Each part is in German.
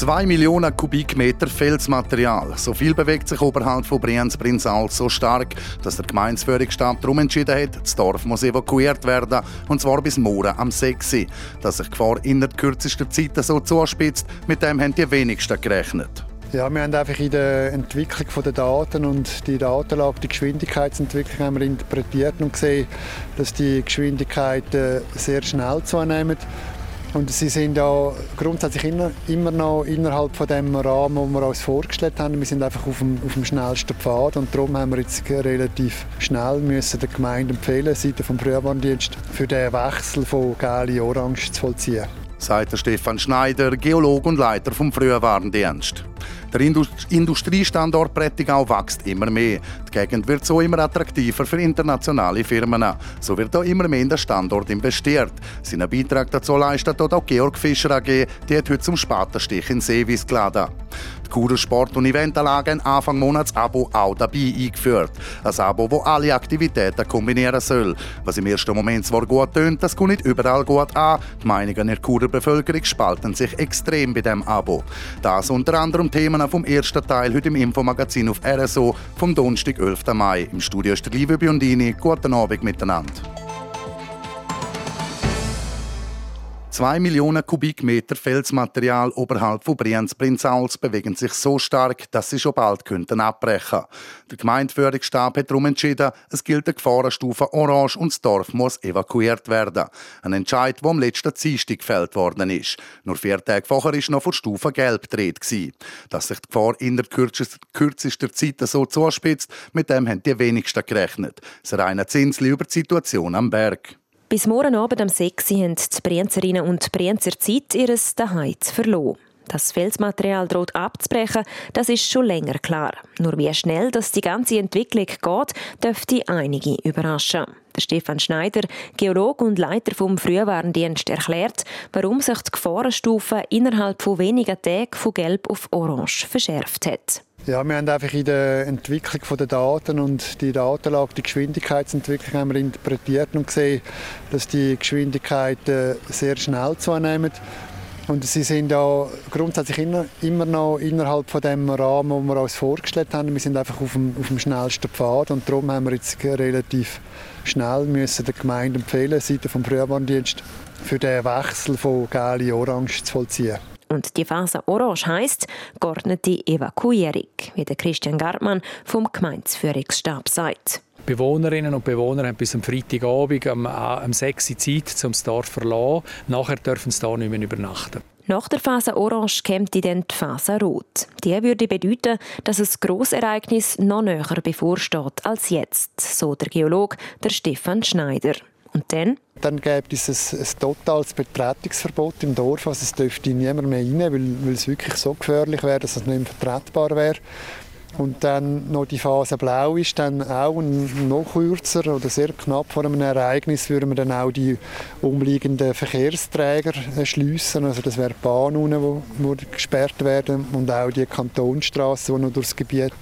Zwei Millionen Kubikmeter Felsmaterial. So viel bewegt sich oberhalb von Brienz-Prinzal so stark, dass der Gemeinsführungsstab darum entschieden hat, das Dorf muss evakuiert werden, und zwar bis morgen am 6. Dass sich die Gefahr innerhalb kürzester Zeit so zuspitzt, mit dem haben die wenigsten gerechnet. Ja, wir haben einfach in der Entwicklung der Daten und die Datenlage, die Geschwindigkeitsentwicklung haben wir interpretiert und gesehen, dass die Geschwindigkeiten sehr schnell zunehmen. Und sie sind ja grundsätzlich immer noch innerhalb von dem Rahmen, den wir uns vorgestellt haben. Wir sind einfach auf dem, auf dem schnellsten Pfad und darum haben wir jetzt relativ schnell müssen der Gemeinde empfehlen, Seite vom Frühwarndienst, für den Wechsel von gelb orange zu vollziehen. Sagt Stefan Schneider, Geolog und Leiter vom Frühwarndienst. Der Industriestandort Prättigau wächst immer mehr. Die Gegend wird so immer attraktiver für internationale Firmen. So wird auch immer mehr in den Standort investiert. Seinen Beitrag dazu leistet auch Georg Fischer AG, die hat heute zum Spatenstich in Seewies geladen. Die Churer Sport- und Eventanlage ein Anfang Monats Abo auch dabei eingeführt. Ein Abo, das alle Aktivitäten kombinieren soll. Was im ersten Moment zwar gut tönt, das kommt nicht überall gut an. Die Meinungen der Churer Bevölkerung spalten sich extrem bei dem Abo. Das unter anderem Themen vom ersten Teil heute im Infomagazin auf RSO vom Donnerstag, 11. Mai. Im Studio ist Liebe Biondini. Guten Abend miteinander. Zwei Millionen Kubikmeter Felsmaterial oberhalb von Brienz-Prinzals bewegen sich so stark, dass sie schon bald könnten abbrechen. Der Gemeindeführungsstab hat darum entschieden, es gilt eine Gefahrenstufe Orange und das Dorf muss evakuiert werden. Ein Entscheid, der am letzten Dienstag gefällt worden ist. Nur vier Tage vorher war noch von Stufe Gelb gedreht. Dass sich die Gefahr in der kürzester Zeit so zuspitzt, mit dem haben die wenigsten gerechnet. Das reine Zinsli über die Situation am Berg. Bis morgen Abend um 6 Uhr haben die Brienzerinnen und Brienzer Zeit, ihr Daheim zu verlassen. Das Felsmaterial droht abzubrechen, das ist schon länger klar. Nur wie schnell das die ganze Entwicklung geht, dürfte einige überraschen. Der Stefan Schneider, Geolog und Leiter vom Frühwarndienst, erklärt, warum sich die Gefahrenstufe innerhalb von wenigen Tagen von Gelb auf Orange verschärft hat. Ja, wir haben einfach in der Entwicklung der Daten und die Datenlage, die Geschwindigkeitsentwicklung haben wir interpretiert und gesehen, dass die Geschwindigkeiten sehr schnell zunehmen. Und sie sind ja grundsätzlich immer noch innerhalb von dem Rahmen, den wir uns vorgestellt haben. Wir sind einfach auf dem, auf dem schnellsten Pfad und darum haben wir jetzt relativ schnell müssen der Gemeinde empfehlen, Seite vom Frühwarndienst, für den Wechsel von gelb orange zu vollziehen. Und die Phase Orange heisst geordnete Evakuierung, wie der Christian Gartmann vom Gemeindeführungsstab sagt. Bewohnerinnen und Bewohner haben bis am Freitagabend am, am 6 Uhr Zeit, um das Dorf verlassen. Nachher dürfen sie hier nicht mehr übernachten. Nach der Phase Orange kommt dann die Phase Rot. Die würde bedeuten, dass ein Grossereignis noch näher bevorsteht als jetzt, so der Geolog der Stefan Schneider. Und dann? Dann gäbe es ein, ein totales Betretungsverbot im Dorf. Also es dürfte niemand mehr rein, weil, weil es wirklich so gefährlich wäre, dass es nicht mehr vertretbar wäre. Und dann noch die Phase Blau ist dann auch noch kürzer oder sehr knapp vor einem Ereignis würden wir dann auch die umliegenden Verkehrsträger schließen. Also das Bahnen, die, die gesperrt werden und auch die Kantonstraßen, die noch durchs Gebiet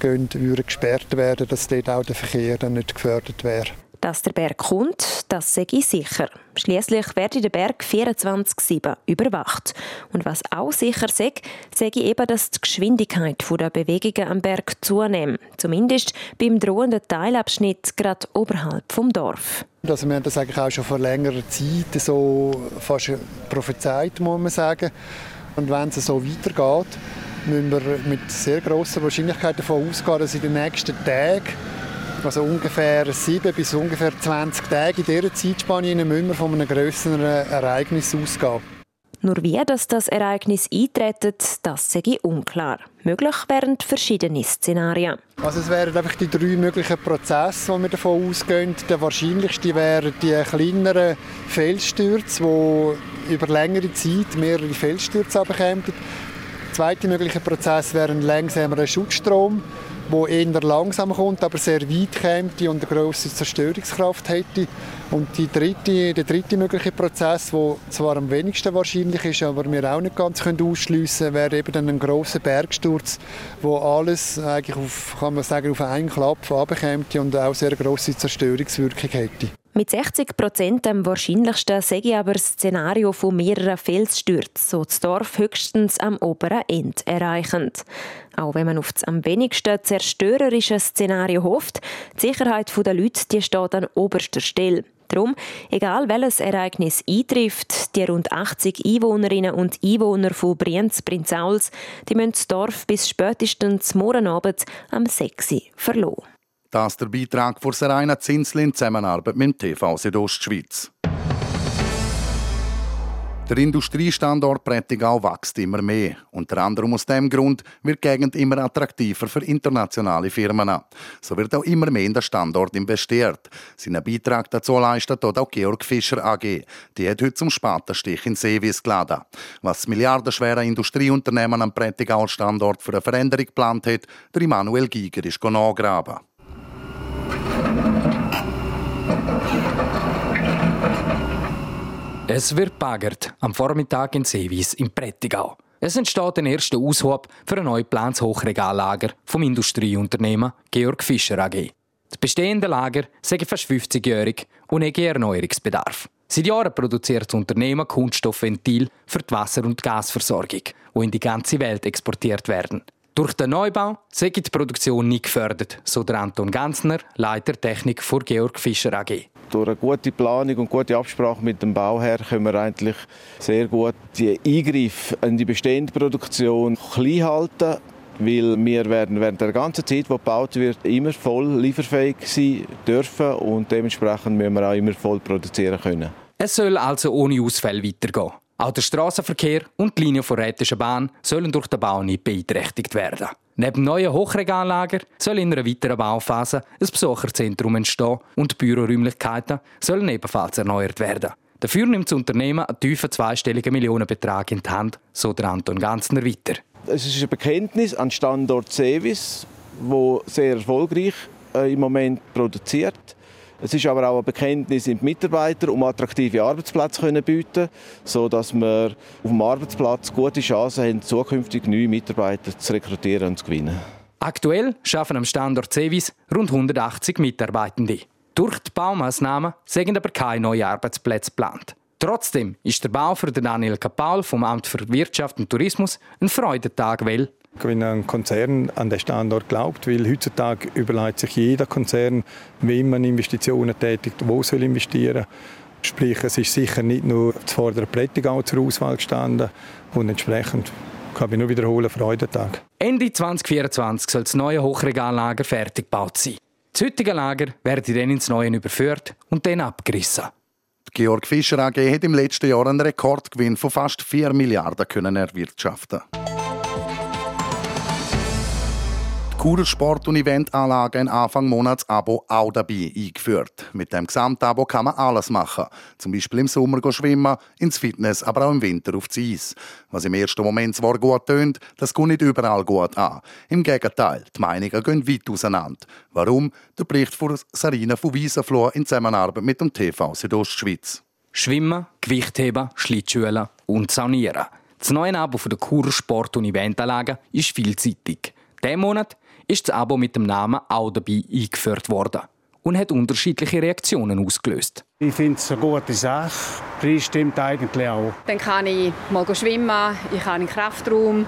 gehen, würden gesperrt werden, dass dort auch der Verkehr dann nicht gefördert wäre. Dass der Berg kommt, das sage ich sicher. Schließlich werde der Berg 24/7 überwacht. Und was auch sicher sage, sage ich eben, dass die Geschwindigkeit der Bewegungen am Berg zunimmt. Zumindest beim drohenden Teilabschnitt gerade oberhalb vom Dorf. Also wir haben das eigentlich auch schon vor längerer Zeit so fast prophezeit, muss man sagen. Und wenn es so weitergeht, müssen wir mit sehr grosser Wahrscheinlichkeit davon ausgehen, dass in den nächsten Tagen also ungefähr sieben bis ungefähr 20 Tage in dieser Zeitspanne müssen wir von einem grösseren Ereignis ausgehen. Nur wie das, das Ereignis eintretet, das sei unklar. Möglich wären verschiedene Szenarien. Also es wären einfach die drei möglichen Prozesse, die wir davon ausgehen. Der wahrscheinlichste wären die kleineren Felsstürze, die über längere Zeit mehrere Felsstürze bekämen. Der zweite mögliche Prozess wäre ein langsamerer Schutzstrom wo eher langsam kommt, aber sehr weit kommt und eine grosse Zerstörungskraft hätte. Und die dritte, der dritte mögliche Prozess, der zwar am wenigsten wahrscheinlich ist, aber wir auch nicht ganz ausschliessen können, wäre eben dann ein grosser Bergsturz, wo alles eigentlich auf, kann man sagen, auf einen Klapp runterkommt und auch sehr grosse Zerstörungswirkung hätte. Mit 60 Prozent am wahrscheinlichsten sehe ich aber das Szenario von mehreren Felsstürzen, so das Dorf höchstens am oberen Ende erreichend. Auch wenn man auf das am wenigsten zerstörerische Szenario hofft, die Sicherheit der Leute die steht an oberster Stelle. Darum, egal welches Ereignis eintrifft, die rund 80 Einwohnerinnen und Einwohner von Brienz-Prinzauls, die müssen das Dorf bis spätestens morgen Abend am 6 verloren. Das ist der Beitrag von Serena Zinsli in Zusammenarbeit mit dem TV Südostschweiz. Der Industriestandort Prättigau wächst immer mehr. Unter anderem aus dem Grund wird die Gegend immer attraktiver für internationale Firmen. So wird auch immer mehr in den Standort investiert. Seinen Beitrag dazu leistet dort auch Georg Fischer AG. Die hat heute zum Spatenstich in Seewies geladen. Was das milliardenschwere Industrieunternehmen am Prättigau-Standort für eine Veränderung geplant hat, der Immanuel Giger ist nachgraben. Es wird bagert am Vormittag in Seewies im Prättigau. Es entsteht ein erster Aushub für ein neu geplantes Hochregallager vom Industrieunternehmen Georg Fischer AG. Das bestehende Lager sei fast 50-jährig und hätte Erneuerungsbedarf. Seit Jahren produziert das Unternehmen Kunststoffventil für die Wasser- und Gasversorgung, die in die ganze Welt exportiert werden. Durch den Neubau sei die Produktion nie gefördert, so der Anton Ganzner, Leiter Technik für Georg Fischer AG. Durch eine gute Planung und gute Absprache mit dem Bauherr können wir eigentlich sehr gut die Eingriffe in die bestehende Produktion klein halten, weil wir werden während der ganzen Zeit, die gebaut wird, immer voll lieferfähig sein dürfen und dementsprechend müssen wir auch immer voll produzieren können. Es soll also ohne Ausfälle weitergehen. Auch der Straßenverkehr und die Linie der Rätischen Bahn sollen durch den Bau nicht beeinträchtigt werden. Neben neuen Hochregallager soll in einer weiteren Bauphase ein Besucherzentrum entstehen und die Büroräumlichkeiten sollen ebenfalls erneuert werden. Dafür nimmt das Unternehmen einen tiefen zweistelligen Millionenbetrag in die Hand, so der Anton Ganzner weiter. Es ist ein Bekenntnis an Standort Sevis, wo sehr erfolgreich äh, im Moment produziert. Es ist aber auch ein Bekenntnis in die Mitarbeiter, um attraktive Arbeitsplätze zu bieten, sodass wir auf dem Arbeitsplatz gute Chancen haben, zukünftig neue Mitarbeiter zu rekrutieren und zu gewinnen. Aktuell arbeiten am Standort Sevis rund 180 Mitarbeitende. Durch die Baumaßnahmen sind aber keine neuen Arbeitsplätze geplant. Trotzdem ist der Bau für Daniel Kapaul vom Amt für Wirtschaft und Tourismus ein Freudentag, weil wenn ein Konzern an den Standort glaubt, weil heutzutage überlegt sich jeder Konzern, wie man Investitionen tätigt, wo soll investieren. Sprich, es ist sicher nicht nur das vordere Prättigau zur Auswahl gestanden und entsprechend kann ich nur wiederholen, Freudentag. Ende 2024 soll das neue Hochregallager fertig gebaut sein. Das heutige Lager werde dann ins Neue überführt und dann abgerissen. Georg Fischer AG hat im letzten Jahr einen Rekordgewinn von fast 4 Milliarden können erwirtschaften. Churer Sport- und Eventanlage ein Anfang Monats-Abo auch dabei eingeführt. Mit dem Gesamtabo kann man alles machen. Zum Beispiel im Sommer schwimmen, ins Fitness, aber auch im Winter auf das Eis. Was im ersten Moment zwar gut tönt, das geht nicht überall gut an. Im Gegenteil, die Meinungen gehen weit auseinander. Warum? Der Bericht von Sarina von Wiesenfloh in Zusammenarbeit mit dem TV Südostschweiz. Schwimmen, Gewichtheben, Schlittschuhen und Saunieren. Das neue Abo der Churer Sport- und Eventanlage ist vielseitig. Diesen Monat ist das Abo mit dem Namen auch dabei eingeführt worden und hat unterschiedliche Reaktionen ausgelöst. Ich finde es eine gute Sache. Der Preis stimmt eigentlich auch. Dann kann ich mal schwimmen, ich kann in den Kraftraum.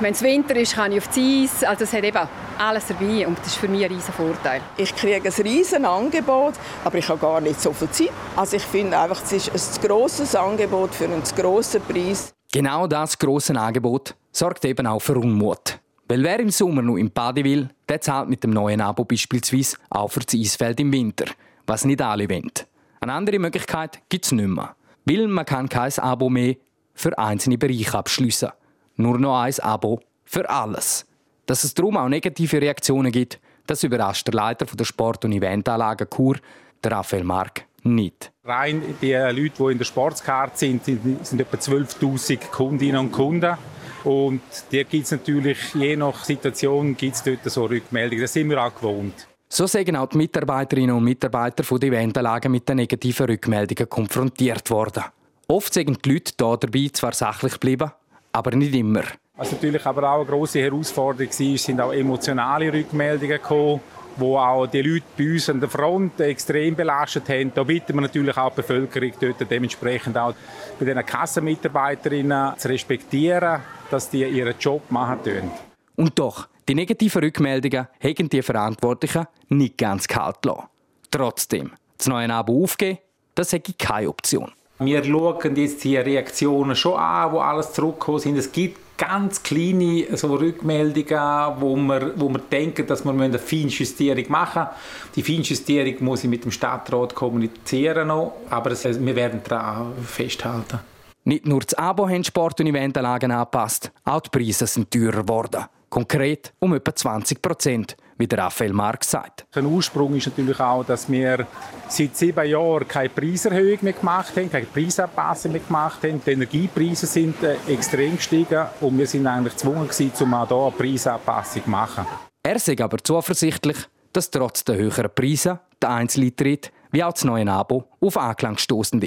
Wenn es Winter ist, kann ich auf die Eis. Also es hat eben alles dabei und das ist für mich ein riesen Vorteil. Ich kriege ein riesen Angebot, aber ich habe gar nicht so viel Zeit. Also ich finde einfach, es ist ein grosses Angebot für einen grossen Preis. Genau das grosse Angebot sorgt eben auch für Unmut. Weil wer im Sommer noch im Bade will, der zahlt mit dem neuen Abo beispielsweise auch für das Eisfeld im Winter, was nicht alle wollen. Eine andere Möglichkeit gibt es nicht mehr. Weil man kann kein Abo mehr für einzelne Bereiche abschliessen. Nur noch ein Abo für alles. Dass es darum auch negative Reaktionen gibt, das überrascht der Leiter der Sport- und Eventanlage Kur, Raphael Mark, nicht. Rein die Leute, die in der Sportskarte sind, sind etwa 12.000 Kundinnen und Kunden. Und da gibt es natürlich, je nach Situation, gibt es dort so Rückmeldungen. Das sind wir auch gewohnt. So sagen auch die Mitarbeiterinnen und Mitarbeiter von den Eventanlagen mit den negativen Rückmeldungen konfrontiert worden. Oft sind die Leute hier dabei zwar sachlich geblieben, aber nicht immer. Was natürlich aber auch eine grosse Herausforderung war, sind auch emotionale Rückmeldungen gekommen wo auch die Leute bei uns an der Front extrem belastet haben. Da bitten wir natürlich auch die Bevölkerung dort dementsprechend auch bei den Kassenmitarbeiterinnen zu respektieren, dass die ihren Job machen können. Und doch, die negativen Rückmeldungen haben die Verantwortlichen nicht ganz kalt lassen. Trotzdem, das neue Abo aufgeben, das hätte keine Option. Wir schauen jetzt die Reaktionen schon an, wo alles zurückgekommen sind. Es gibt ganz kleine so Rückmeldungen, wo wir, wo wir denken, dass wir eine Feinjustierung machen müssen. Die Feinjustierung muss ich mit dem Stadtrat kommunizieren noch, aber das, wir werden daran festhalten. Nicht nur das Abo haben Sport- und Eventanlagen angepasst, auch die Preise sind teurer geworden. Konkret um etwa 20 Prozent, wie der Raphael Marx sagt. Ein Ursprung ist natürlich auch, dass wir seit sieben Jahren keine Preiserhöhung mehr gemacht haben, keine Preisanpassung mehr gemacht haben. Die Energiepreise sind äh, extrem gestiegen und wir sind eigentlich gezwungen gewesen, um auch hier eine Preisanpassung zu machen. Er sagt aber zuversichtlich, dass trotz der höheren Preise der Einzeleintritt wie auch das neue Abo auf Anklang stoßen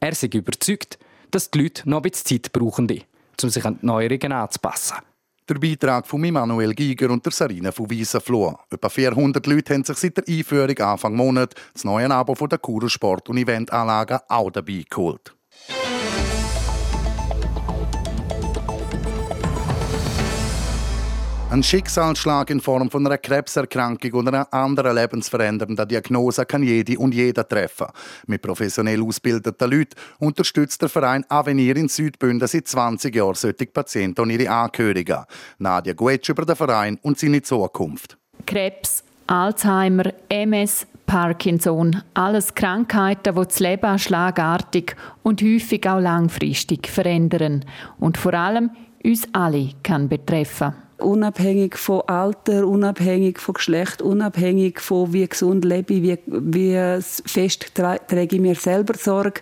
Er ist überzeugt, dass die Leute noch ein bisschen Zeit brauchen, um sich an die Neuerungen anzupassen. Der Beitrag von Immanuel Giger und der Sarina von Wiesenfloh. Etwa 400 Leute haben sich seit der Einführung Anfang Monat das neue Abo von der Kurer Sport- und Eventanlage auch dabei geholt. Ein Schicksalsschlag in Form von einer Krebserkrankung oder einer anderen lebensverändernden Diagnose kann jede und jeder treffen. Mit professionell ausgebildeten Leuten unterstützt der Verein Avenir in Südbünden seit 20 Jahren solche Patienten und ihre Angehörigen. Nadia Guetsch über den Verein und seine Zukunft. Krebs, Alzheimer, MS, Parkinson, alles Krankheiten, die das Leben schlagartig und häufig auch langfristig verändern und vor allem uns alle kann betreffen unabhängig von Alter, unabhängig von Geschlecht, unabhängig von wie gesund lebe ich, wie, wie fest träge ich mir selber Sorge,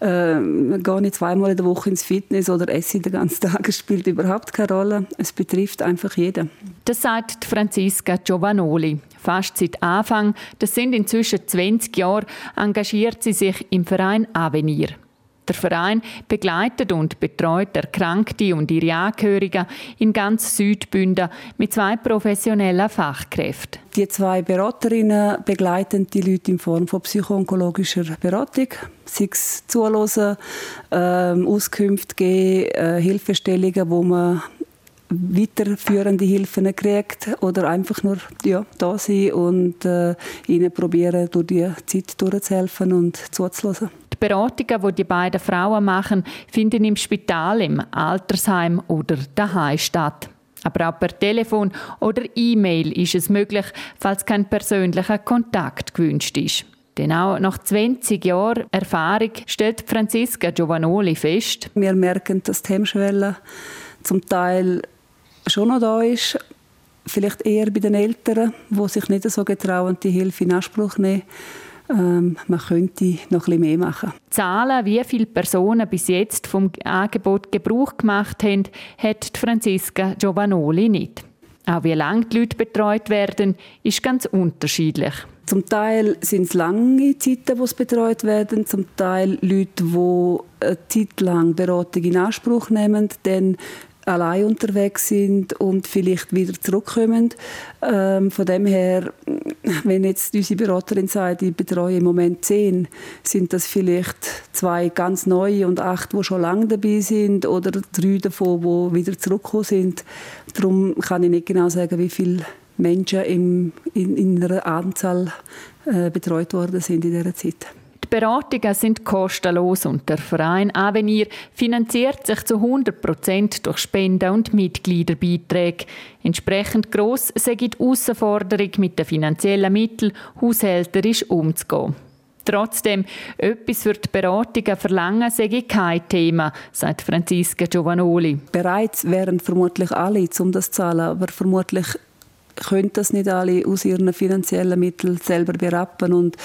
äh, gehe ich zweimal in der Woche ins Fitness oder esse ich den ganzen Tag, es spielt überhaupt keine Rolle. Es betrifft einfach jeden. Das sagt Franziska Giovanoli. Fast seit Anfang, das sind inzwischen 20 Jahre, engagiert sie sich im Verein Avenir. Der Verein begleitet und betreut Erkrankte und ihre Angehörigen in ganz Südbünden mit zwei professionellen Fachkräften. Die zwei Beraterinnen begleiten die Leute in Form von psychoonkologischer Beratung, sei es zuhören, äh, Auskünfte geben, äh, Hilfestellungen, wo man weiterführende Hilfen kriegt oder einfach nur ja, da sein und äh, ihnen probieren, durch die Zeit durchzuhelfen und zuzuhören. Beratungen, die die beiden Frauen machen, finden im Spital, im Altersheim oder daheim statt. Aber auch per Telefon oder E-Mail ist es möglich, falls kein persönlicher Kontakt gewünscht ist. Denn auch nach 20 Jahren Erfahrung stellt Franziska Giovanoli fest. Wir merken, dass die Hemmschwelle zum Teil schon noch da ist. Vielleicht eher bei den Eltern, die sich nicht so getrauen, die Hilfe in Anspruch nehmen ähm, man könnte noch ein bisschen mehr machen. Zahlen, wie viele Personen bis jetzt vom Angebot Gebrauch gemacht haben, hat Franziska Giovanoli nicht. Auch wie lange die Leute betreut werden, ist ganz unterschiedlich. Zum Teil sind es lange Zeiten, wo sie betreut werden, zum Teil Leute, die eine Zeit lang Beratung in Anspruch nehmen, dann allein unterwegs sind und vielleicht wieder zurückkommen. Ähm, von dem her, wenn jetzt unsere Beraterin sagt, ich betreue im Moment zehn, sind das vielleicht zwei ganz neue und acht, die schon lange dabei sind oder drei davon, die wieder zurückgekommen sind. Darum kann ich nicht genau sagen, wie viele Menschen im, in, in einer Anzahl äh, betreut worden sind in dieser Zeit. Beratungen sind kostenlos und der Verein Avenir finanziert sich zu 100 Prozent durch Spenden und Mitgliederbeiträge. Entsprechend gross sei die Herausforderung, mit den finanziellen Mitteln haushälterisch umzugehen. Trotzdem, etwas für die Beratungen verlangen sei kein Thema, sagt Franziska Giovanoli. Bereits wären vermutlich alle, um das zu zahlen, aber vermutlich können das nicht alle aus ihren finanziellen Mitteln selber berappen und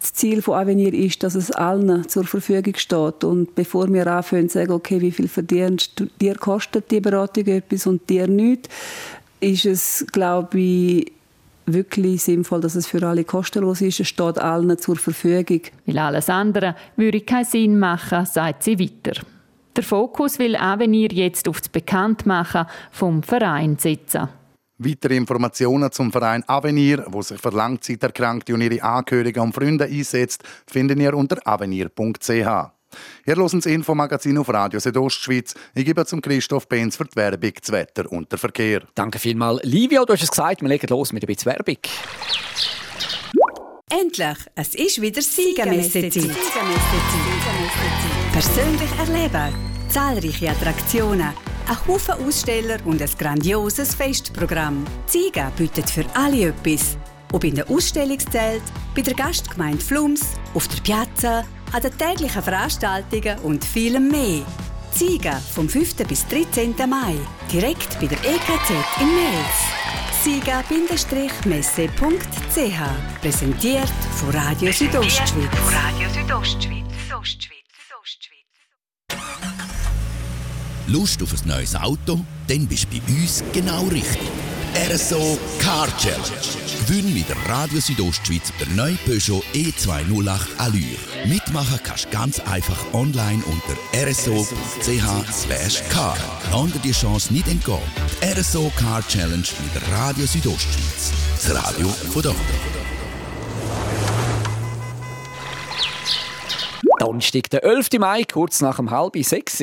das Ziel von Avenir ist, dass es allen zur Verfügung steht. Und bevor wir anfangen zu sagen, okay, wie viel verdienst du, dir kostet die Beratung etwas und dir nichts, ist es, glaube ich, wirklich sinnvoll, dass es für alle kostenlos ist. Es steht allen zur Verfügung. Weil alles andere würde keinen Sinn machen, sagt sie weiter. Der Fokus will Avenir jetzt auf das Bekanntmachen vom Verein setzen. Weitere Informationen zum Verein Avenir, wo sich für Langzeiterkrankte und ihre Angehörigen und Freunde einsetzt, finden ihr unter avenir.ch. Ihr hört das Infomagazin auf Radio Südostschweiz. Ich gebe zum Christoph Benz für die Werbung, das Wetter und den Verkehr. Danke vielmals. Livio, du hast es gesagt, wir legen los mit ein bisschen Werbung. Endlich! Es ist wieder Siegermessezeit. Persönlich erleben, zahlreiche Attraktionen, ein Haufen Aussteller und ein grandioses Festprogramm. Ziega bietet für alle etwas. Ob in der Ausstellungszelt, bei der Gastgemeinde Flums, auf der Piazza, an den täglichen Veranstaltungen und vielem mehr. Ziega vom 5. bis 13. Mai, direkt bei der EKZ in Mels. siga-messe.ch Präsentiert von Radio Südostschweiz. Radio Südostschweiz. Lust auf ein neues Auto? Dann bist du bei uns genau richtig. RSO Car Challenge. Gewinn mit der Radio Südostschweiz der neue Peugeot E208 Allure. Mitmachen kannst du ganz einfach online unter rso.ch car. Dir die Chance nicht entgehen. Die RSO Car Challenge mit der Radio Südostschweiz. Das Radio von dort. Donnerstag, der 11. Mai, kurz nach dem halb sechs.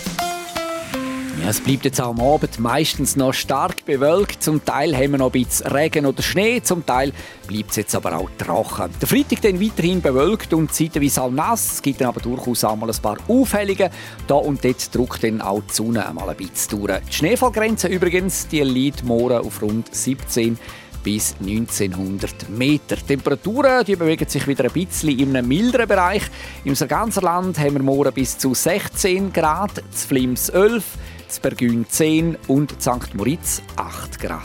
Ja, es bleibt jetzt auch am Abend meistens noch stark bewölkt. Zum Teil haben wir noch ein bisschen Regen oder Schnee, zum Teil bleibt es jetzt aber auch trocken. Der Freitag dann weiterhin bewölkt und zeitweise auch nass. Es gibt dann aber durchaus auch mal ein paar Aufhellungen. Da und dort drückt dann auch die Sonne einmal ein bisschen durch. Die Schneefallgrenze übrigens, die liegt morgen auf rund 17 bis 1900 Meter. Die Temperaturen die bewegen sich wieder ein bisschen in einem milderen Bereich. Im ganzen Land haben wir morgen bis zu 16 Grad, zu Flims 11, zu Bergün 10 und St. Moritz 8 Grad.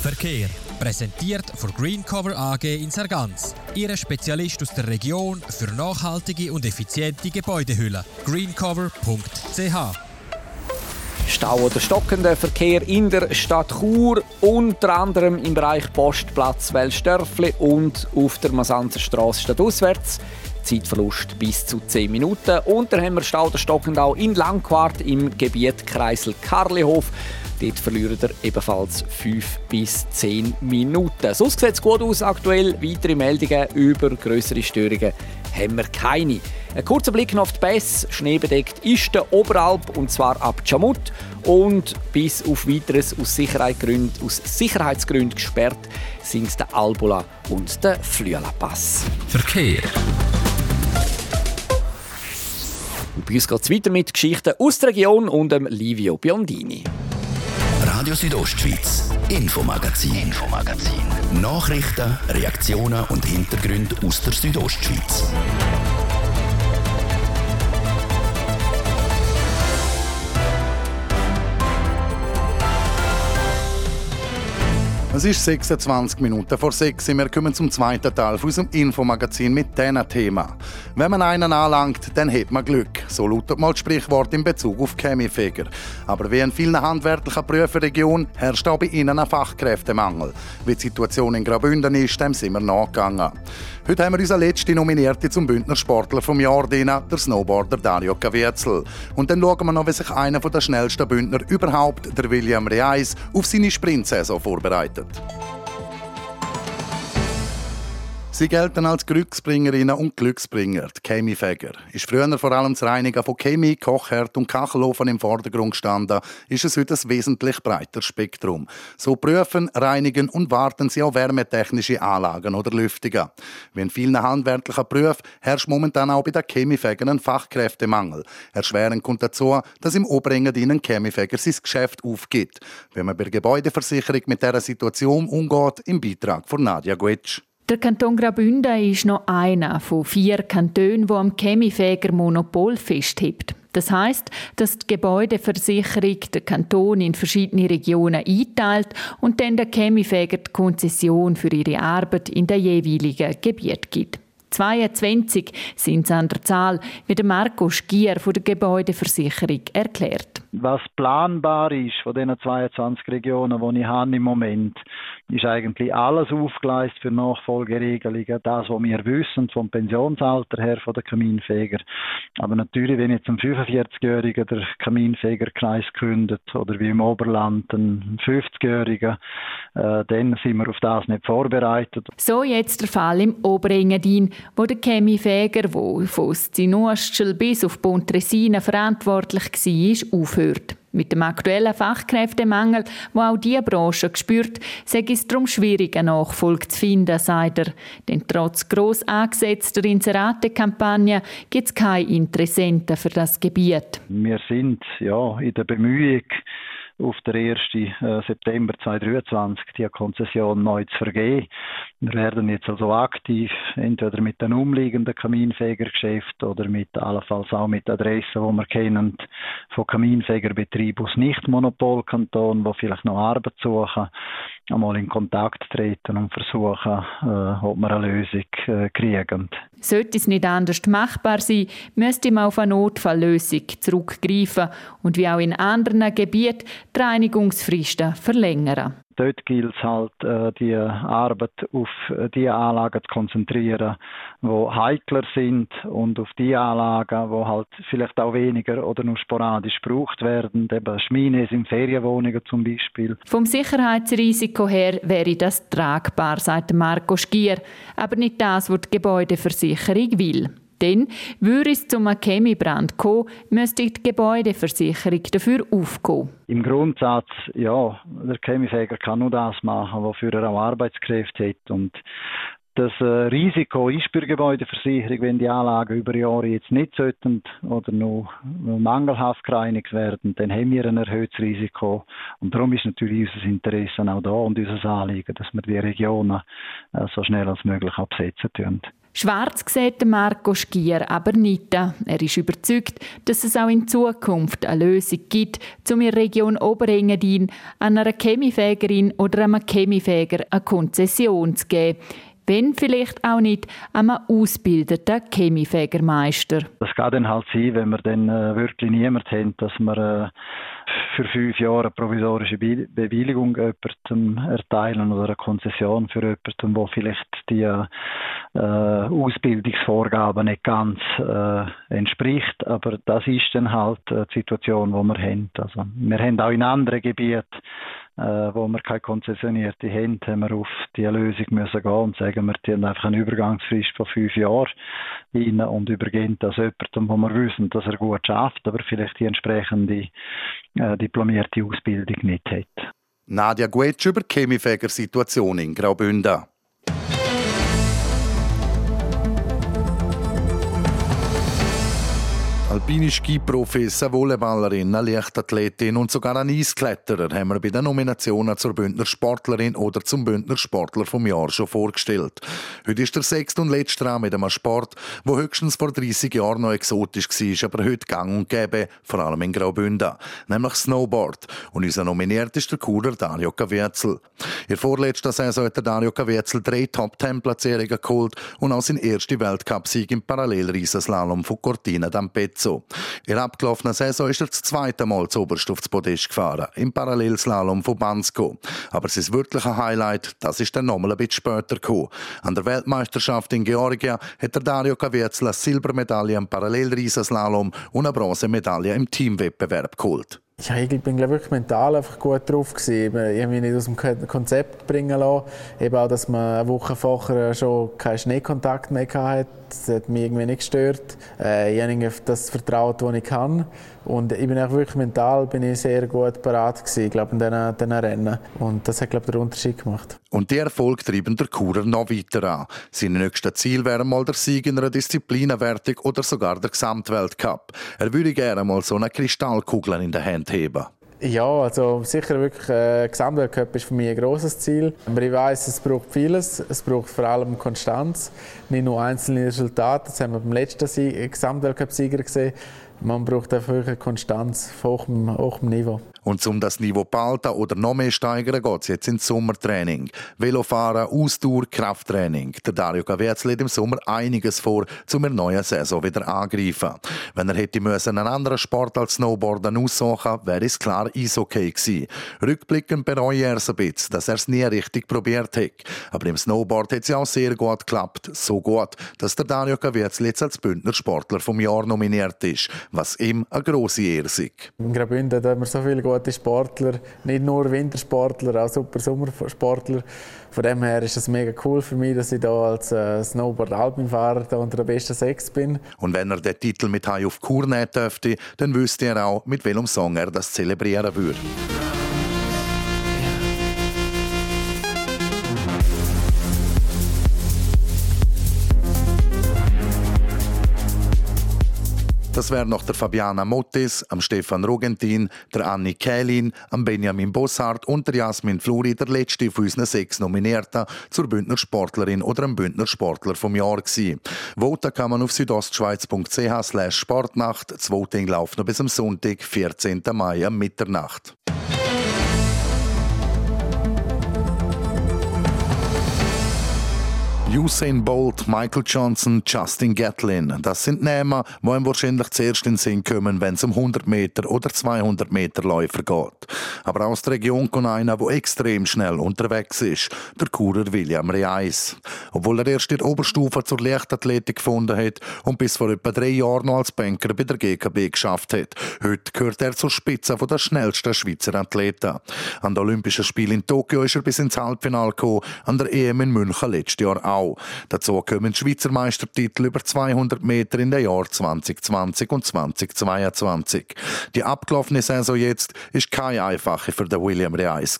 Verkehr. Präsentiert von Greencover AG in Sargans. Ihre Spezialist aus der Region für nachhaltige und effiziente Gebäudehülle. greencover.ch Stau oder stockender Verkehr in der Stadt Chur, unter anderem im Bereich Postplatz Wellstörfli und auf der Masanzer Straße stadtauswärts. Zeitverlust bis zu 10 Minuten. Und dann haben wir Stau oder stockend auch in Langquart im Gebiet Kreisel Karlihof. Dort verlieren wir ebenfalls 5 bis 10 Minuten. Sonst sieht es gut aus aktuell. Weitere Meldungen über größere Störungen haben wir keine. Ein kurzer Blick noch auf die Pässe. Schneebedeckt ist der Oberalp und zwar ab Chamut und bis auf weiteres aus, Sicherheitsgründen, aus Sicherheitsgründen gesperrt sind der Albula und der Flüela-Pass. Verkehr. Bei uns geht es weiter mit Geschichten aus der Region und dem Livio Biondini. Radio Südostschweiz, Infomagazin, Infomagazin. Nachrichten, Reaktionen und Hintergründe aus der Südostschweiz. Es ist 26 Minuten vor 6 Wir kommen zum zweiten Teil von unserem Infomagazin mit diesem Thema. Wenn man einen anlangt, dann hat man Glück. So lautet mal das Sprichwort in Bezug auf Chemiefeger. Aber wie in vielen handwerklichen Prüferregionen herrscht auch bei ihnen ein Fachkräftemangel. Wie die Situation in Graubünden ist, dem sind wir nachgegangen. Heute haben wir unseren letzten Nominierten zum Bündner Sportler vom Jahr, den, der Snowboarder Dario Caviezel. Und dann schauen wir noch, wie sich einer der schnellsten Bündner überhaupt, der William Reis, auf seine Sprintsaison vorbereitet. Sie gelten als Glücksbringerinnen und Glücksbringer, die Chemiefäger. Ist früher vor allem das Reinigen von Chemie, Kochherd und Kachelofen im Vordergrund gestanden, ist es heute ein wesentlich breiteres Spektrum. So prüfen, reinigen und warten sie auch wärmetechnische Anlagen oder Lüftungen. Wie in vielen handwerklichen Berufen herrscht momentan auch bei den Chemiefägern ein Fachkräftemangel. Erschwerend kommt dazu, dass im Obringen ihnen Chemiefäger sein Geschäft aufgibt. Wenn man bei der Gebäudeversicherung mit dieser Situation umgeht, im Beitrag von Nadja Guetsch. Der Kanton Graubünden ist noch einer von vier Kantonen, wo am Chemiefäger Monopol festhebt. Das heißt, dass die Gebäudeversicherung den Kanton in verschiedene Regionen einteilt und dann der Chemiefäger die Konzession für ihre Arbeit in der jeweiligen Gebiet gibt. 22 sind es an der Zahl, wie der Marco Stier von der Gebäudeversicherung erklärt. Was planbar ist von diesen 22 Regionen, die ich habe im Moment, ist eigentlich alles aufgeleistet für Nachfolgeregelungen. Das, was wir wissen vom Pensionsalter her von den Kaminfeger. Aber natürlich, wenn jetzt ein 45-Jähriger der Kaminfegerkreis kündet oder wie im Oberland ein 50-Jähriger, äh, dann sind wir auf das nicht vorbereitet. So jetzt der Fall im Oberengadin, wo der Chemiefäger, der von Zinustschel bis auf Pontresina verantwortlich war, aufhört. Mit dem aktuellen Fachkräftemangel, wo auch diese Branche spürt, sei es darum schwierig, eine Nachfolge zu finden, sagt er. Denn trotz gross angesetzter Inserate-Kampagne gibt es keine Interessenten für das Gebiet. Wir sind ja in der Bemühung, auf den 1. Äh, September 2023 die Konzession neu zu vergeben. Wir werden jetzt also aktiv, entweder mit den umliegenden Kaminfegergeschäften oder mit allenfalls auch mit Adressen, die wir kennen, von Kaminfegerbetrieben aus Nicht-Monopolkantonen, die vielleicht noch Arbeit suchen, einmal in Kontakt treten und versuchen, äh, ob wir eine Lösung äh, kriegen. Sollte es nicht anders machbar sein, müsste man auf eine Notfalllösung zurückgreifen und wie auch in anderen Gebieten die Reinigungsfristen verlängern. Dort gilt es halt, äh, die Arbeit auf die Anlagen zu konzentrieren, die heikler sind und auf die Anlagen, die halt vielleicht auch weniger oder nur sporadisch gebraucht werden. Eben Schmines in Ferienwohnungen zum Beispiel. Vom Sicherheitsrisiko her wäre das tragbar, sagt Marco Stier, aber nicht das, was die Gebäudeversicherung will. Denn würde es zum Chemiebrand kommen, müsste die Gebäudeversicherung dafür aufkommen. Im Grundsatz, ja, der Chemiefäger kann nur das machen, wofür er auch Arbeitskräfte hat. Und das äh, Risiko ist bei der Gebäudeversicherung, wenn die Anlagen über Jahre jetzt nicht sollten oder nur mangelhaft gereinigt werden, dann haben wir ein erhöhtes Risiko. Und darum ist natürlich unser Interesse auch da und unser Anliegen, dass wir die Regionen äh, so schnell als möglich absetzen tun. Schwarz sieht Marco Stier aber nicht. Er ist überzeugt, dass es auch in Zukunft eine Lösung gibt, um in der Region Oberengadin einer Chemiefägerin oder einem Chemiefäger eine Konzession zu geben wenn vielleicht auch nicht einem ausgebildeten Chemiefägermeister. Das kann dann halt sein, wenn wir dann äh, wirklich niemand haben, dass wir äh, für fünf Jahre eine provisorische Be Bewilligung jemandem erteilen oder eine Konzession für jemanden, wo vielleicht die äh, Ausbildungsvorgaben nicht ganz äh, entspricht. Aber das ist dann halt äh, die Situation, die wir haben. Also, wir haben auch in anderen Gebieten äh, wo wir keine konzessionierte haben, haben wir auf die Lösung müssen gehen und sagen, wir die einfach eine Übergangsfrist von fünf Jahren rein und übergeben das jemandem, wo wir wissen, dass er gut schafft, aber vielleicht die entsprechende äh, diplomierte Ausbildung nicht hat. Nadja Guetsch über die Chemiefäger-Situation in Graubünden. Alpine Skiprofis, eine Volleyballerin, eine Leichtathletin und sogar ein Eiskletterer haben wir bei den Nominationen zur Bündner Sportlerin oder zum Bündner Sportler vom Jahr schon vorgestellt. Heute ist der sechste und letzte Raum mit einem Sport, der höchstens vor 30 Jahren noch exotisch war, aber heute gang und gäbe, vor allem in Graubünden, nämlich Snowboard. Und unser nominiert ist der Kurer Dario Caviezel. In der vorletzten Saison hat der Dario Caviezel drei Top-10-Platzierungen geholt und auch seinen ersten Weltcupsieg im Parallelriesenslalom von Cortina d'Ampezzo so. In der abgelaufenen Saison ist er das zweite Mal zu oberst aufs Podest gefahren, im Parallelslalom von Bansko. Aber sein wirkliches Highlight, das ist dann nochmal ein bisschen später gekommen. An der Weltmeisterschaft in Georgia hat der Dario Caviezel eine Silbermedaille im Parallelriesenslalom und eine Bronzemedaille im Teamwettbewerb geholt. Ich bin glaube wirklich mental einfach gut drauf gewesen. Ich mich nicht aus dem Konzept bringen lassen. Eben auch, dass man eine Woche vorher schon keinen Schneekontakt mehr hatte. Das hat mich irgendwie nicht gestört. Äh, ich habe das vertraut, was ich kann. Und ich bin auch wirklich mental bin ich sehr gut parat gewesen, glaube in diesen, diesen Rennen. Und das hat, glaube ich, den Unterschied gemacht. Und der Erfolg treiben der Kurer noch weiter an. Sein nächstes Ziel wäre mal der Sieg in einer Disziplinenwertung oder sogar der Gesamtweltcup. Er würde gerne mal so eine Kristallkugel in der Hand heben. Ja, also sicher wirklich äh, Gesamtweltcup ist für mich ein großes Ziel. Aber ich weiß, es braucht vieles. Es braucht vor allem Konstanz, nicht nur einzelne Resultate. Das haben wir beim letzten Gesamtweltcup-Sieger gesehen. Man braucht einfach Konstanz auf hohem, hohem Niveau. Und um das Niveau zu behalten oder noch mehr steigern, geht es jetzt ins Sommertraining. Velofahren, Ausdauer, Krafttraining. Der Dario Gavetz lädt im Sommer einiges vor, um in neuen Saison wieder angreifen. Wenn er hätte müssen einen anderen Sport als Snowboarden aussuchen, wäre es klar Eishockey gewesen. Rückblickend bereue er es ein bisschen, dass er es nie richtig probiert hat. Aber im Snowboard hat es ja auch sehr gut geklappt. So gut, dass der Dario Gavetz jetzt als Bündner Sportler vom Jahr nominiert ist, was ihm eine grosse Ehre ist. In Graubünden haben wir so viele gute gute Sportler, nicht nur Wintersportler, auch super Sommersportler. Von dem her ist es mega cool für mich, dass ich hier als äh, Snowboard-Alpinfahrer unter den besten sechs bin. Und wenn er den Titel mit Hai auf Kur nehmen dürfte, dann wüsste er auch, mit welchem Song er das zelebrieren würde. Das wäre noch der Fabiana Mottis, am Stefan Rogentin, der Anni Kählin, am Benjamin Bossart und der Jasmin Fluri der letzte von unseren sechs Nominierten zur Bündner Sportlerin oder am Bündner Sportler vom Jahr gewesen. Voten kann man auf südostschweiz.ch slash Sportnacht. Das Voting läuft noch bis am Sonntag, 14. Mai, am Mitternacht. Usain Bolt, Michael Johnson, Justin Gatlin. Das sind Namen, die ihm wahrscheinlich zuerst in den Sinn kommen, wenn es um 100 Meter oder 200 Meter Läufer geht. Aber aus der Region kommt einer, der extrem schnell unterwegs ist, der Kurer William Reis. Obwohl er erst in der Oberstufe zur Leichtathletik gefunden hat und bis vor etwa drei Jahren noch als Banker bei der GKB geschafft hat. Heute gehört er zur Spitze der schnellsten Schweizer Athleten. An den Olympischen Spielen in Tokio ist er bis ins Halbfinale gekommen, an der EM in München letztes Jahr auch. Frau. Dazu kommen Schweizer Meistertitel über 200 Meter in den Jahren 2020 und 2022. Die abgelaufene Saison jetzt ist keine einfache für den William Reis.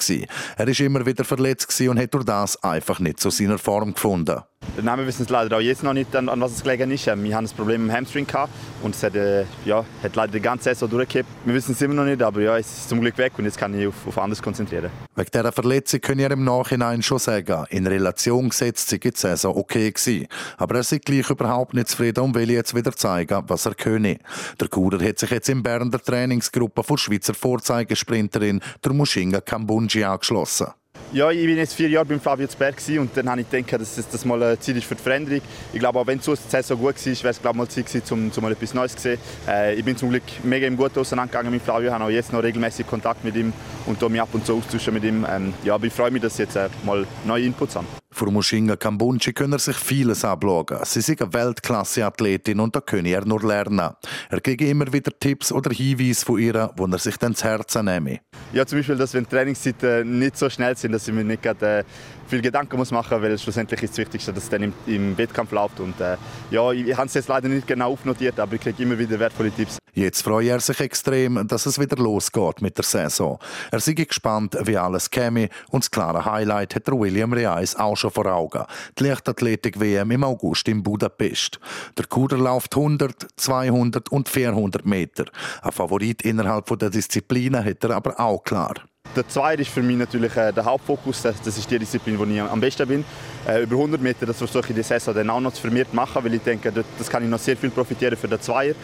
Er ist immer wieder verletzt und hat durch das einfach nicht zu seiner Form gefunden. Der Name wissen es leider auch jetzt noch nicht, an, was es gelegen ist. Ähm, wir haben ein Problem mit dem Hamstring gehabt und es hat, äh, ja, hat leider die ganze Saison durchgekippt. Wir wissen es immer noch nicht, aber ja, es ist zum Glück weg und jetzt kann ich auf, auf anderes konzentrieren. Wegen dieser Verletzung können wir im Nachhinein schon sagen, in Relation gesetzt sei die Saison okay gewesen. Aber er ist gleich überhaupt nicht zufrieden und will jetzt wieder zeigen, was er könne. Der Kuder hat sich jetzt in Bern der Trainingsgruppe von Schweizer Vorzeigesprinterin der Mushinga Kambunji angeschlossen. Ja, ich bin jetzt vier Jahre beim Flavio Zberg und dann habe ich gedacht, dass das mal eine Zeit ist für die Veränderung. Ich glaube, auch wenn die Saison gut war, wäre es glaube mal Zeit gewesen, um, um mal etwas Neues zu sehen. Äh, ich bin zum Glück mega im Guten auseinandergegangen mit Flavio, habe auch jetzt noch regelmäßig Kontakt mit ihm und mich ab und zu austauschen mit ihm. Ähm, ja, aber ich freue mich, dass ich jetzt äh, mal neue Inputs habe. Für Mushinga Kambunchi können er sich vieles abschauen. Sie ist eine Weltklasse-Athletin und da könne er nur lernen. Er kriege immer wieder Tipps oder Hinweise von ihr, wo er sich dann ins Herz nehme. Ja, zum Beispiel, dass wenn Trainingszeiten nicht so schnell sind, dass ich mir nicht gerade, äh, viel Gedanken muss machen, weil schlussendlich ist das Wichtigste, dass es dann im, im Wettkampf läuft. Und äh, ja, ich, ich habe es jetzt leider nicht genau aufnotiert, aber ich kriege immer wieder wertvolle Tipps. Jetzt freut er sich extrem, dass es wieder losgeht mit der Saison. Er sei gespannt, wie alles käme und das klare Highlight hat der William Reis auch schon vor Augen. Die Leichtathletik-WM im August in Budapest. Der Kuder läuft 100, 200 und 400 Meter. Ein Favorit innerhalb der Disziplinen hat er aber auch klar. Der Zweier ist für mich natürlich äh, der Hauptfokus. Das, ist die Disziplin, wo ich am besten bin. Äh, über 100 Meter, das versuche ich die Saison dann auch noch zu vermehrt machen, weil ich denke, das kann ich noch sehr viel profitieren für den Zweier.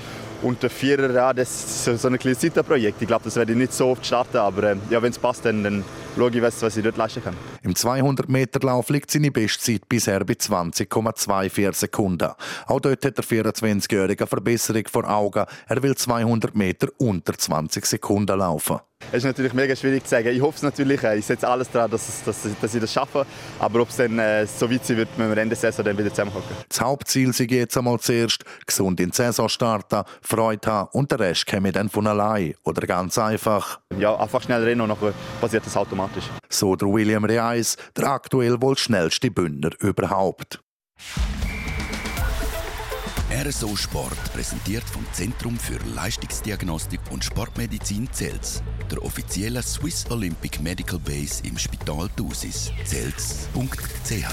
Und der Vierer, ja, das ist so ein kleines Zeitprojekt. Ich glaube, das werde ich nicht so oft starten, aber äh, ja, wenn es passt, dann, dann schaue ich, was, was ich dort leisten kann. Im 200-Meter-Lauf liegt seine Bestzeit bisher bei 20,24 Sekunden. Auch dort hat der 24-Jährige eine Verbesserung vor Augen. Er will 200 Meter unter 20 Sekunden laufen. Es ist natürlich mega schwierig zu sagen. Ich hoffe es natürlich. Äh, ich setze alles daran, dass, dass, dass ich das schaffe. Aber ob es dann äh, so weit sein wird, wenn wir Ende Saison dann wieder zusammenkommen. Das Hauptziel ist jetzt einmal zuerst, gesund in die Saison starten, Freude haben und der Rest käme dann von allein. Oder ganz einfach. Ja, einfach schnell rennen und dann passiert das automatisch. So der William Reis, der aktuell wohl schnellste Bündner überhaupt. RSO Sport präsentiert vom Zentrum für Leistungsdiagnostik und Sportmedizin Zels, der offiziellen Swiss Olympic Medical Base im Spital Thusis. Zels.ch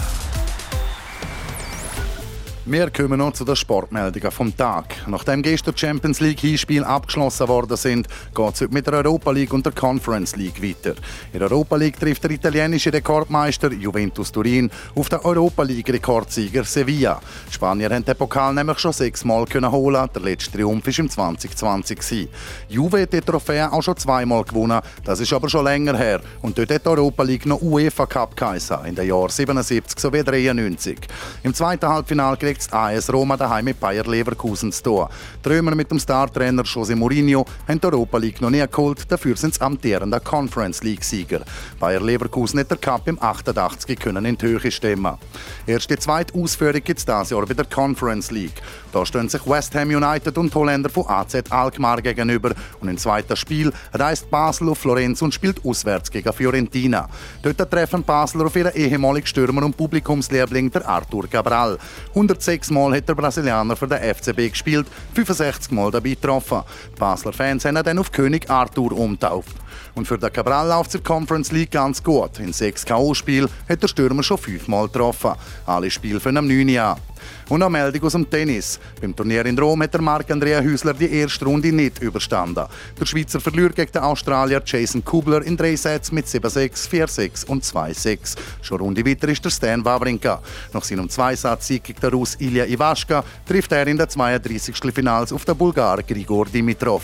Wir kommen noch zu den Sportmeldungen vom Tag. Nachdem gestern Champions League Hinspiele abgeschlossen worden sind, geht es heute mit der Europa League und der Conference League weiter. In der Europa League trifft der italienische Rekordmeister Juventus Turin auf den Europa League Rekordsieger Sevilla. Die Spanier haben den Pokal nämlich schon sechsmal holen. Der letzte Triumph war im 2020. Juve hat die Trophäe auch schon zweimal gewonnen. Das ist aber schon länger her. Und dort hat die Europa League noch UEFA Cup geheißen, in den Jahren 77 sowie 93. Im zweiten Halbfinale das AS Roma daheim mit Bayer Leverkusen zu tun. Die Römer mit dem Startrainer José Mourinho haben die Europa League noch nie geholt, dafür sind sie amtierender Conference League-Sieger. Bayer Leverkusen hat der Cup im 88 können in die Höhe stemmen. Erst die zweite Ausführung gibt es dieses Jahr bei der Conference League. Da stehen sich West Ham United und Holländer von AZ Alkmaar gegenüber und im zweiten Spiel reist Basel auf Florenz und spielt auswärts gegen Fiorentina. Dort treffen Basler auf ihren ehemaligen Stürmer und Publikumsliebling, der Arthur Cabral. 106 Mal hat der Brasilianer für den FCB gespielt, 65 Mal dabei getroffen. Die Basler Fans haben ihn dann auf König Arthur umtauft. Und für den Cabral läuft es Conference League ganz gut. In sechs K.O.-Spielen hat der Stürmer schon fünfmal getroffen. Alle Spiele für am 9. Jahr. Und eine Meldung aus dem Tennis. Beim Turnier in Rom hat der Marc-Andrea Hüsler die erste Runde nicht überstanden. Der Schweizer verliert gegen den Australier Jason Kubler in drei Sätzen mit 7-6, 4-6 und 2-6. Schon Runde weiter ist der Stan Wawrinka. Nach seinem Zweisatz-Sieg gegen den Russ Ilya Iwaschka trifft er in der 32. Finals auf den Bulgar Grigor Dimitrov.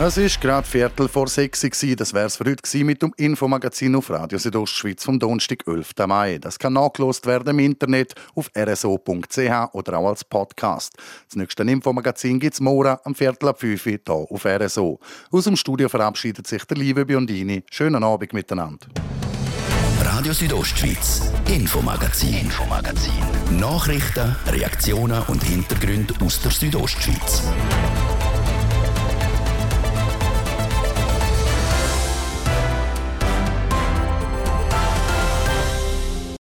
Es ist gerade Viertel vor sechs. Das wäre es für heute mit dem Infomagazin auf Radio Südostschweiz vom Donnerstag, 11. Mai. Das kann nachgelost werden im Internet auf rso.ch oder auch als Podcast. Das nächste Infomagazin gibt es morgen am Viertel ab 5 Uhr hier auf RSO. Aus dem Studio verabschiedet sich der liebe Biondini. Schönen Abend miteinander. Radio Südostschweiz, Infomagazin. Infomagazin. Nachrichten, Reaktionen und Hintergründe aus der Südostschweiz.